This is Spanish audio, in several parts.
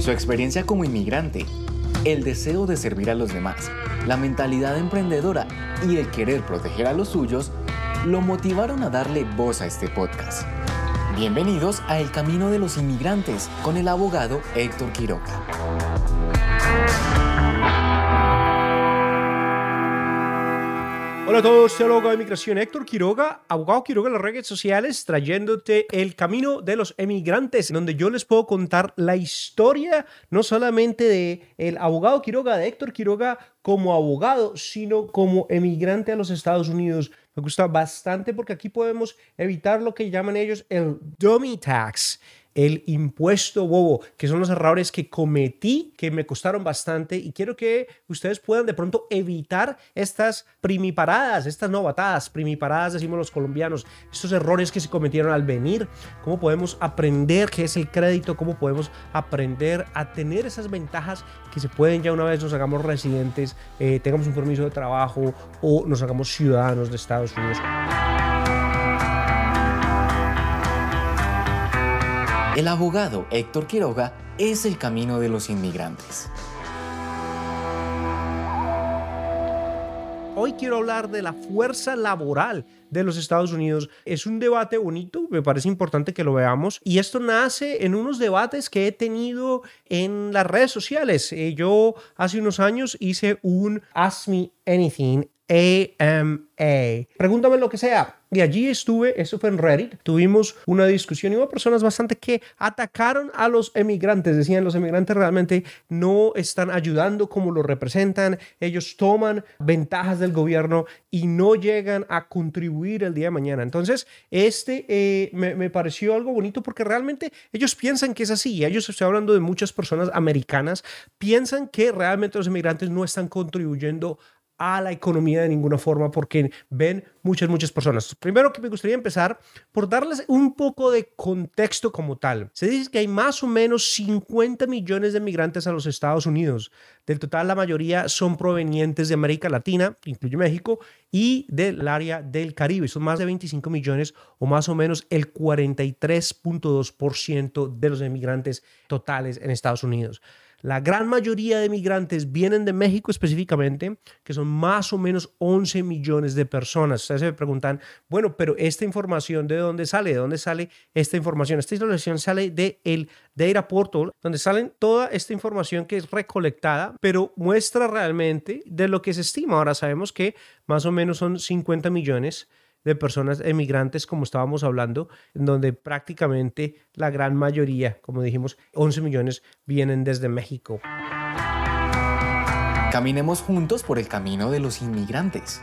Su experiencia como inmigrante, el deseo de servir a los demás, la mentalidad emprendedora y el querer proteger a los suyos lo motivaron a darle voz a este podcast. Bienvenidos a El Camino de los Inmigrantes con el abogado Héctor Quiroga. Hola a todos, el abogado de migración Héctor Quiroga, abogado Quiroga en las redes sociales, trayéndote el camino de los emigrantes, donde yo les puedo contar la historia no solamente de el abogado Quiroga, de Héctor Quiroga como abogado, sino como emigrante a los Estados Unidos. Me gusta bastante porque aquí podemos evitar lo que llaman ellos el dummy tax el impuesto bobo, que son los errores que cometí, que me costaron bastante y quiero que ustedes puedan de pronto evitar estas primiparadas, estas novatadas, primiparadas decimos los colombianos, estos errores que se cometieron al venir, cómo podemos aprender qué es el crédito, cómo podemos aprender a tener esas ventajas que se pueden ya una vez nos hagamos residentes, eh, tengamos un permiso de trabajo o nos hagamos ciudadanos de Estados Unidos. El abogado Héctor Quiroga es el camino de los inmigrantes. Hoy quiero hablar de la fuerza laboral de los Estados Unidos. Es un debate bonito, me parece importante que lo veamos. Y esto nace en unos debates que he tenido en las redes sociales. Eh, yo hace unos años hice un Ask Me Anything AMA. Pregúntame lo que sea. Y allí estuve, eso fue en Reddit, tuvimos una discusión y hubo personas bastante que atacaron a los emigrantes, decían los emigrantes realmente no están ayudando como lo representan, ellos toman ventajas del gobierno y no llegan a contribuir el día de mañana. Entonces, este eh, me, me, pareció algo bonito porque realmente ellos piensan que es así, ellos estoy hablando de muchas personas americanas, piensan que realmente los emigrantes no están contribuyendo a la economía de ninguna forma porque ven muchas, muchas personas. Primero que me gustaría empezar por darles un poco de contexto como tal. Se dice que hay más o menos 50 millones de migrantes a los Estados Unidos. Del total, la mayoría son provenientes de América Latina, incluye México, y del área del Caribe. Son más de 25 millones o más o menos el 43.2% de los emigrantes totales en Estados Unidos. La gran mayoría de migrantes vienen de México específicamente, que son más o menos 11 millones de personas. Ustedes se preguntan, bueno, pero esta información, ¿de dónde sale? ¿De dónde sale esta información? Esta información sale del el Data Portal, donde salen toda esta información que es recolectada, pero muestra realmente de lo que se estima. Ahora sabemos que más o menos son 50 millones de personas emigrantes, como estábamos hablando, en donde prácticamente la gran mayoría, como dijimos, 11 millones vienen desde México. Caminemos juntos por el camino de los inmigrantes.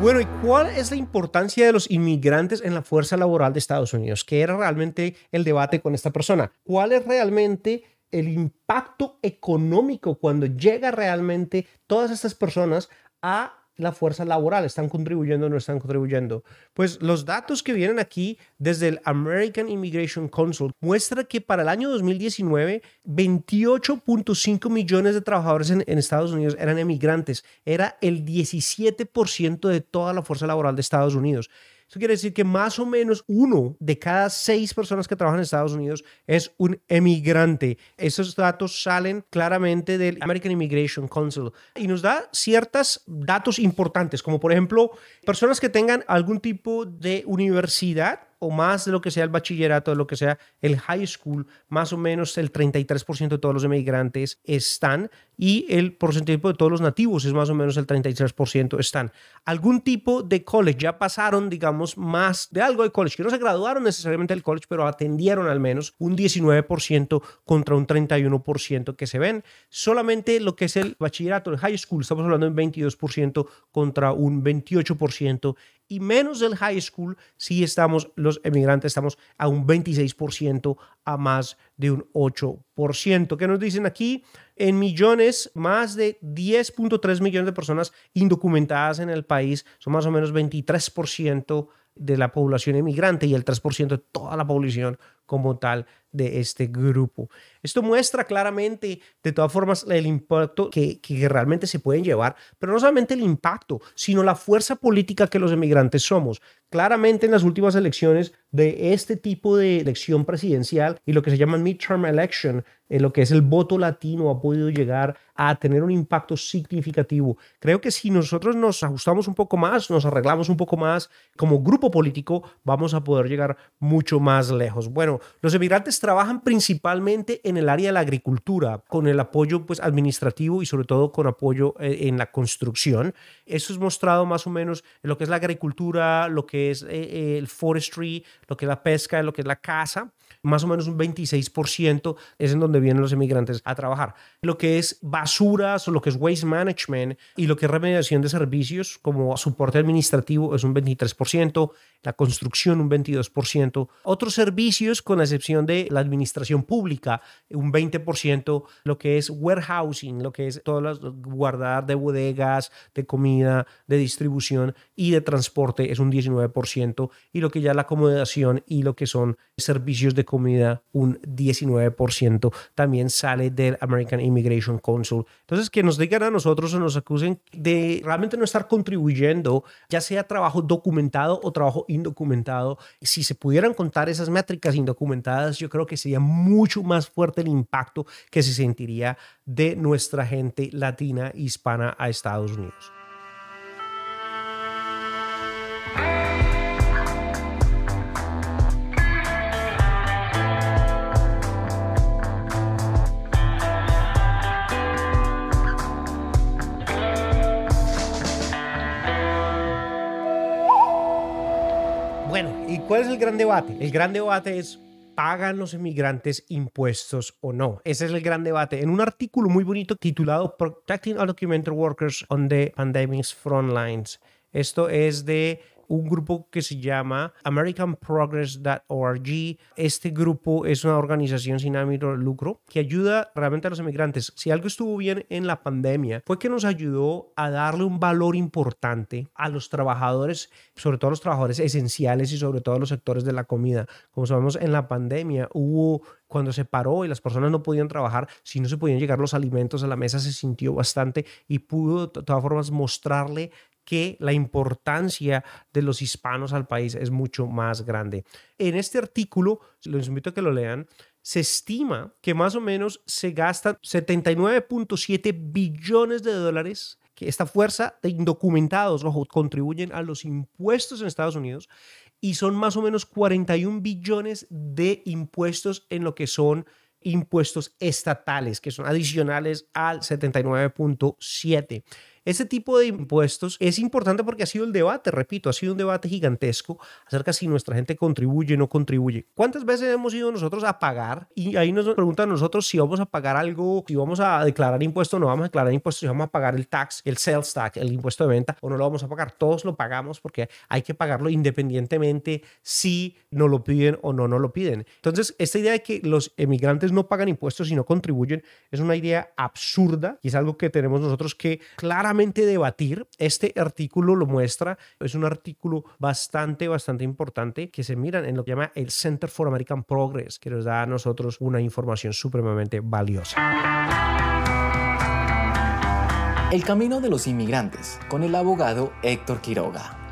Bueno, ¿y cuál es la importancia de los inmigrantes en la fuerza laboral de Estados Unidos? ¿Qué era realmente el debate con esta persona? ¿Cuál es realmente el impacto económico cuando llega realmente todas estas personas a la fuerza laboral, están contribuyendo o no están contribuyendo. Pues los datos que vienen aquí desde el American Immigration Council muestran que para el año 2019 28.5 millones de trabajadores en, en, Estados Unidos eran emigrantes, era el 17% de toda la fuerza laboral de Estados Unidos. Eso quiere decir que más o menos uno de cada seis personas que trabajan en Estados Unidos es un emigrante. Esos datos salen claramente del American Immigration Council y nos da ciertos datos importantes, como por ejemplo personas que tengan algún tipo de universidad o más de lo que sea el bachillerato, de lo que sea el high school, más o menos el 33% de todos los emigrantes están y el porcentaje de todos los nativos es más o menos el 33% están. Algún tipo de college, ya pasaron, digamos, más de algo de college, que no se graduaron necesariamente del college, pero atendieron al menos un 19% contra un 31% que se ven. Solamente lo que es el bachillerato, el high school, estamos hablando de un 22% contra un 28% y menos del high school, si estamos, los emigrantes estamos a un 26% a más de un 8%. ¿Qué nos dicen aquí? En millones, más de 10.3 millones de personas indocumentadas en el país, son más o menos 23% de la población emigrante y el 3% de toda la población como tal de este grupo. Esto muestra claramente, de todas formas, el impacto que, que, realmente se pueden llevar, pero no solamente el impacto, sino la fuerza política que los emigrantes somos. Claramente en las últimas elecciones de este tipo de elección presidencial y lo que se llama midterm election, en lo que es el voto latino ha podido llegar a tener un impacto significativo. Creo que si nosotros nos ajustamos un poco más, nos arreglamos un poco más como grupo político, vamos a poder llegar mucho más lejos. Bueno, los emigrantes trabajan principalmente en el área de la agricultura, con el apoyo pues, administrativo y sobre todo con apoyo eh, en la construcción. Eso es mostrado más o menos en lo que es la agricultura, lo que es eh, el forestry, lo que es la pesca, lo que es la caza más o menos un 26% es en donde vienen los emigrantes a trabajar. Lo que es basuras o lo que es waste management y lo que es remediación de servicios como soporte administrativo es un 23%, la construcción un 22%, otros servicios con excepción de la administración pública un 20%, lo que es warehousing, lo que es todas las guardar de bodegas, de comida, de distribución y de transporte es un 19% y lo que ya la acomodación y lo que son servicios de comida un 19% también sale del American Immigration Council. Entonces que nos digan a nosotros o nos acusen de realmente no estar contribuyendo, ya sea trabajo documentado o trabajo indocumentado, si se pudieran contar esas métricas indocumentadas, yo creo que sería mucho más fuerte el impacto que se sentiría de nuestra gente latina hispana a Estados Unidos. ¿Cuál es el gran debate? El gran debate es, ¿pagan los inmigrantes impuestos o no? Ese es el gran debate. En un artículo muy bonito titulado Protecting Undocumented Workers on the Pandemic's Front Lines. Esto es de un grupo que se llama AmericanProgress.org. Este grupo es una organización sin ánimo de lucro que ayuda realmente a los emigrantes. Si algo estuvo bien en la pandemia fue que nos ayudó a darle un valor importante a los trabajadores, sobre todo a los trabajadores esenciales y sobre todo a los sectores de la comida. Como sabemos, en la pandemia hubo cuando se paró y las personas no podían trabajar, si no se podían llegar los alimentos a la mesa, se sintió bastante y pudo de todas formas mostrarle que la importancia de los hispanos al país es mucho más grande. En este artículo, les invito a que lo lean, se estima que más o menos se gastan 79.7 billones de dólares que esta fuerza de indocumentados ojo, contribuyen a los impuestos en Estados Unidos y son más o menos 41 billones de impuestos en lo que son impuestos estatales, que son adicionales al 79.7. Ese tipo de impuestos es importante porque ha sido el debate, repito, ha sido un debate gigantesco acerca de si nuestra gente contribuye o no contribuye. ¿Cuántas veces hemos ido nosotros a pagar? Y ahí nos preguntan nosotros si vamos a pagar algo, si vamos a declarar impuesto o no vamos a declarar impuestos, si vamos a pagar el tax, el sales tax, el impuesto de venta o no lo vamos a pagar. Todos lo pagamos porque hay que pagarlo independientemente si nos lo piden o no nos lo piden. Entonces, esta idea de que los emigrantes no pagan impuestos y no contribuyen es una idea absurda y es algo que tenemos nosotros que claramente debatir. Este artículo lo muestra, es un artículo bastante, bastante importante que se miran en lo que llama el Center for American Progress, que nos da a nosotros una información supremamente valiosa. El camino de los inmigrantes con el abogado Héctor Quiroga.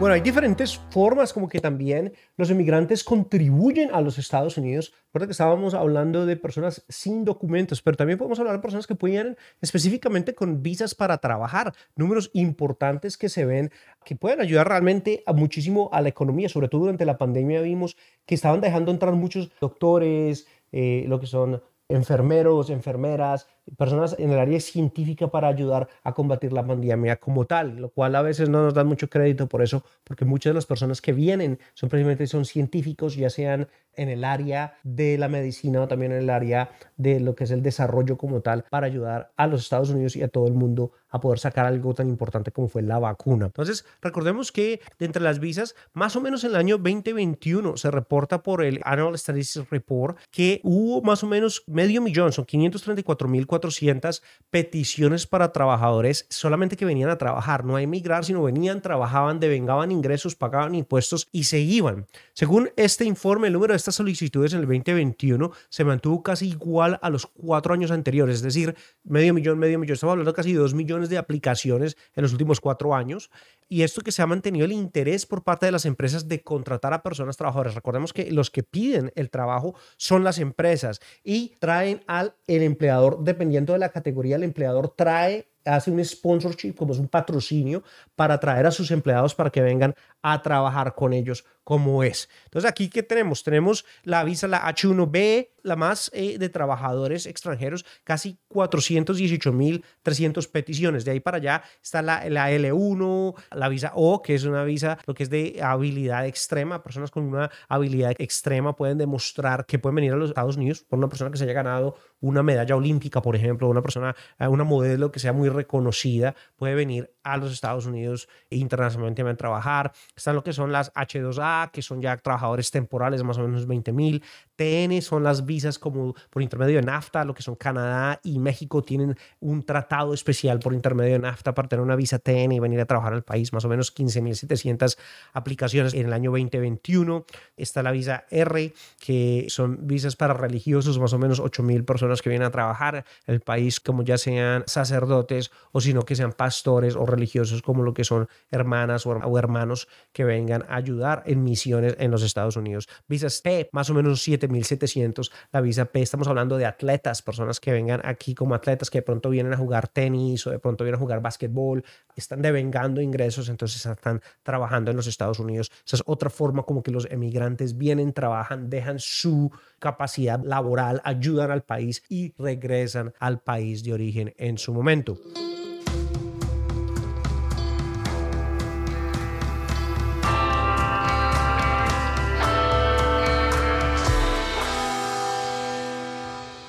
Bueno, hay diferentes formas como que también los inmigrantes contribuyen a los Estados Unidos. Recuerda que estábamos hablando de personas sin documentos, pero también podemos hablar de personas que pueden específicamente con visas para trabajar. Números importantes que se ven que pueden ayudar realmente a muchísimo a la economía. Sobre todo durante la pandemia vimos que estaban dejando entrar muchos doctores, eh, lo que son enfermeros, enfermeras, personas en el área científica para ayudar a combatir la pandemia como tal, lo cual a veces no nos dan mucho crédito por eso, porque muchas de las personas que vienen son precisamente son científicos, ya sean en el área de la medicina o también en el área de lo que es el desarrollo como tal, para ayudar a los Estados Unidos y a todo el mundo a poder sacar algo tan importante como fue la vacuna. Entonces, recordemos que de entre las visas, más o menos en el año 2021 se reporta por el Annual Statistics Report que hubo más o menos medio millón, son 534.400 1.400 peticiones para trabajadores solamente que venían a trabajar, no a emigrar, sino venían, trabajaban, devengaban ingresos, pagaban impuestos y se iban. Según este informe, el número de estas solicitudes en el 2021 se mantuvo casi igual a los cuatro años anteriores, es decir, medio millón, medio millón. Estamos hablando de casi dos millones de aplicaciones en los últimos cuatro años. Y esto que se ha mantenido el interés por parte de las empresas de contratar a personas trabajadoras. Recordemos que los que piden el trabajo son las empresas y traen al el empleador de dependiendo de la categoría, el empleador trae hace un sponsorship, como es un patrocinio, para traer a sus empleados para que vengan a trabajar con ellos como es. Entonces aquí que tenemos, tenemos la visa, la H1B, la más eh, de trabajadores extranjeros, casi 418.300 peticiones. De ahí para allá está la, la, L1, la visa O, que es una visa, lo que es de habilidad extrema. Personas con una habilidad extrema pueden demostrar que pueden venir a los Estados Unidos por una persona que se haya ganado una medalla olímpica, por ejemplo, una persona, eh, una modelo que sea muy reconocida, puede venir a los Estados Unidos e internacionalmente a trabajar. Están lo que son las H2A, que son ya trabajadores temporales, más o menos 20 mil. TN son las visas como por intermedio de NAFTA, lo que son Canadá y México tienen un tratado especial por intermedio de NAFTA para tener una visa TN y venir a trabajar al país, más o menos 15.700 aplicaciones en el año 2021. Está la visa R, que son visas para religiosos, más o menos 8.000 personas que vienen a trabajar el país, como ya sean sacerdotes o sino que sean pastores o religiosos, como lo que son hermanas o hermanos que vengan a ayudar en misiones en los Estados Unidos. Visas P, más o menos 7.700. La visa P, estamos hablando de atletas, personas que vengan aquí como atletas que de pronto vienen a jugar tenis o de pronto vienen a jugar básquetbol, están devengando ingresos, entonces están trabajando en los Estados Unidos. Esa es otra forma como que los emigrantes vienen, trabajan, dejan su capacidad laboral, ayudan al país y regresan al país de origen en su momento.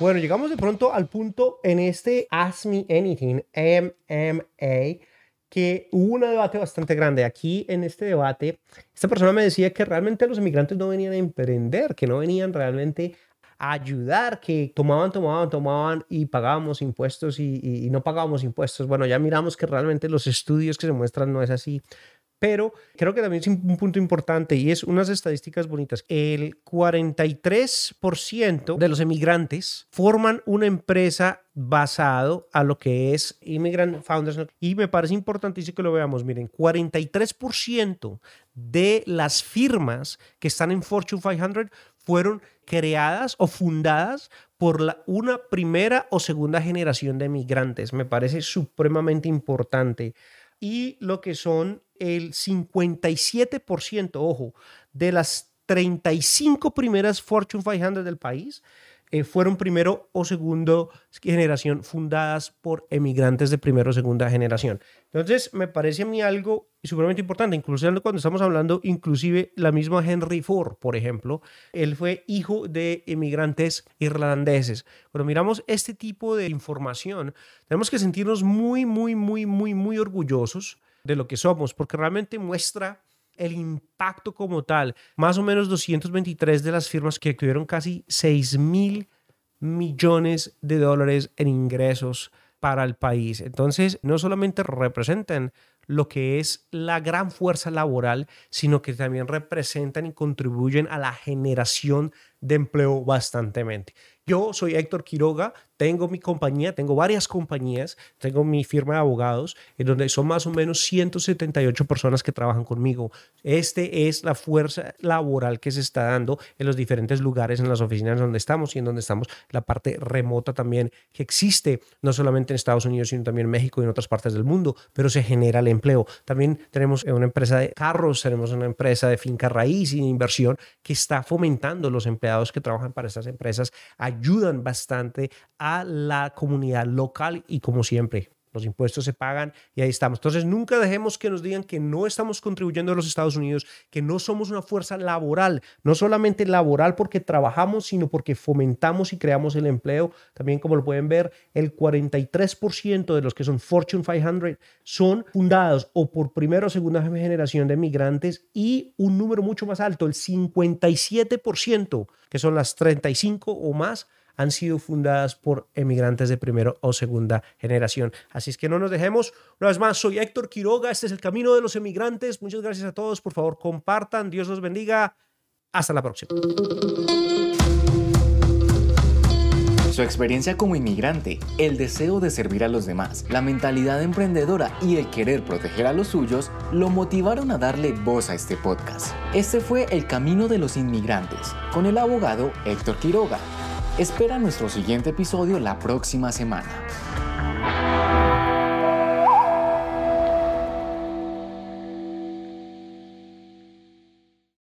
Bueno, llegamos de pronto al punto en este Ask Me Anything, MMA, que hubo un debate bastante grande. Aquí en este debate, esta persona me decía que realmente los inmigrantes no venían a emprender, que no venían realmente a ayudar, que tomaban, tomaban, tomaban y pagábamos impuestos y, y, no pagábamos impuestos. Bueno, ya miramos que realmente los estudios que se muestran no es así pero creo que también es un punto importante y es unas estadísticas bonitas. El 43% de los emigrantes forman una empresa basado a lo que es Immigrant Founders. Y me parece importantísimo que lo veamos. Miren, 43% de las firmas que están en Fortune 500 fueron creadas o fundadas por la, una primera o segunda generación de emigrantes. Me parece supremamente importante. Y lo que son el 57%, ojo, de las 35 primeras Fortune 500 del país eh, fueron primero o segundo generación fundadas por emigrantes de primera o segunda generación. Entonces, me parece a mí algo sumamente importante, incluso cuando estamos hablando, inclusive la misma Henry Ford, por ejemplo, él fue hijo de emigrantes irlandeses. Cuando miramos este tipo de información, tenemos que sentirnos muy, muy, muy, muy, muy orgullosos de lo que somos, porque realmente muestra el impacto como tal. Más o menos 223 de las firmas que tuvieron casi 6 mil millones de dólares en ingresos para el país. Entonces, no solamente representan lo que es la gran fuerza laboral, sino que también representan y contribuyen a la generación de empleo bastantemente. Yo soy Héctor Quiroga, tengo mi compañía, tengo varias compañías, tengo mi firma de abogados, en donde son más o menos 178 personas que trabajan conmigo. Este es la fuerza laboral que se está dando en los diferentes lugares, en las oficinas donde estamos y en donde estamos, la parte remota también que existe, no solamente en Estados Unidos, sino también en México y en otras partes del mundo, pero se genera el empleo. También tenemos una empresa de carros, tenemos una empresa de finca raíz y de inversión que está fomentando los que trabajan para estas empresas ayudan bastante a la comunidad local y como siempre, los impuestos se pagan y ahí estamos. Entonces, nunca dejemos que nos digan que no estamos contribuyendo a los Estados Unidos, que no somos una fuerza laboral, no solamente laboral porque trabajamos, sino porque fomentamos y creamos el empleo. También, como lo pueden ver, el 43% de los que son Fortune 500 son fundados o por primera o segunda generación de migrantes y un número mucho más alto, el 57%, que son las 35 o más han sido fundadas por emigrantes de primera o segunda generación. Así es que no nos dejemos. Una vez más, soy Héctor Quiroga, este es el Camino de los Emigrantes. Muchas gracias a todos, por favor, compartan, Dios los bendiga. Hasta la próxima. Su experiencia como inmigrante, el deseo de servir a los demás, la mentalidad emprendedora y el querer proteger a los suyos lo motivaron a darle voz a este podcast. Este fue El Camino de los Inmigrantes, con el abogado Héctor Quiroga. Espera nuestro siguiente episodio la próxima semana.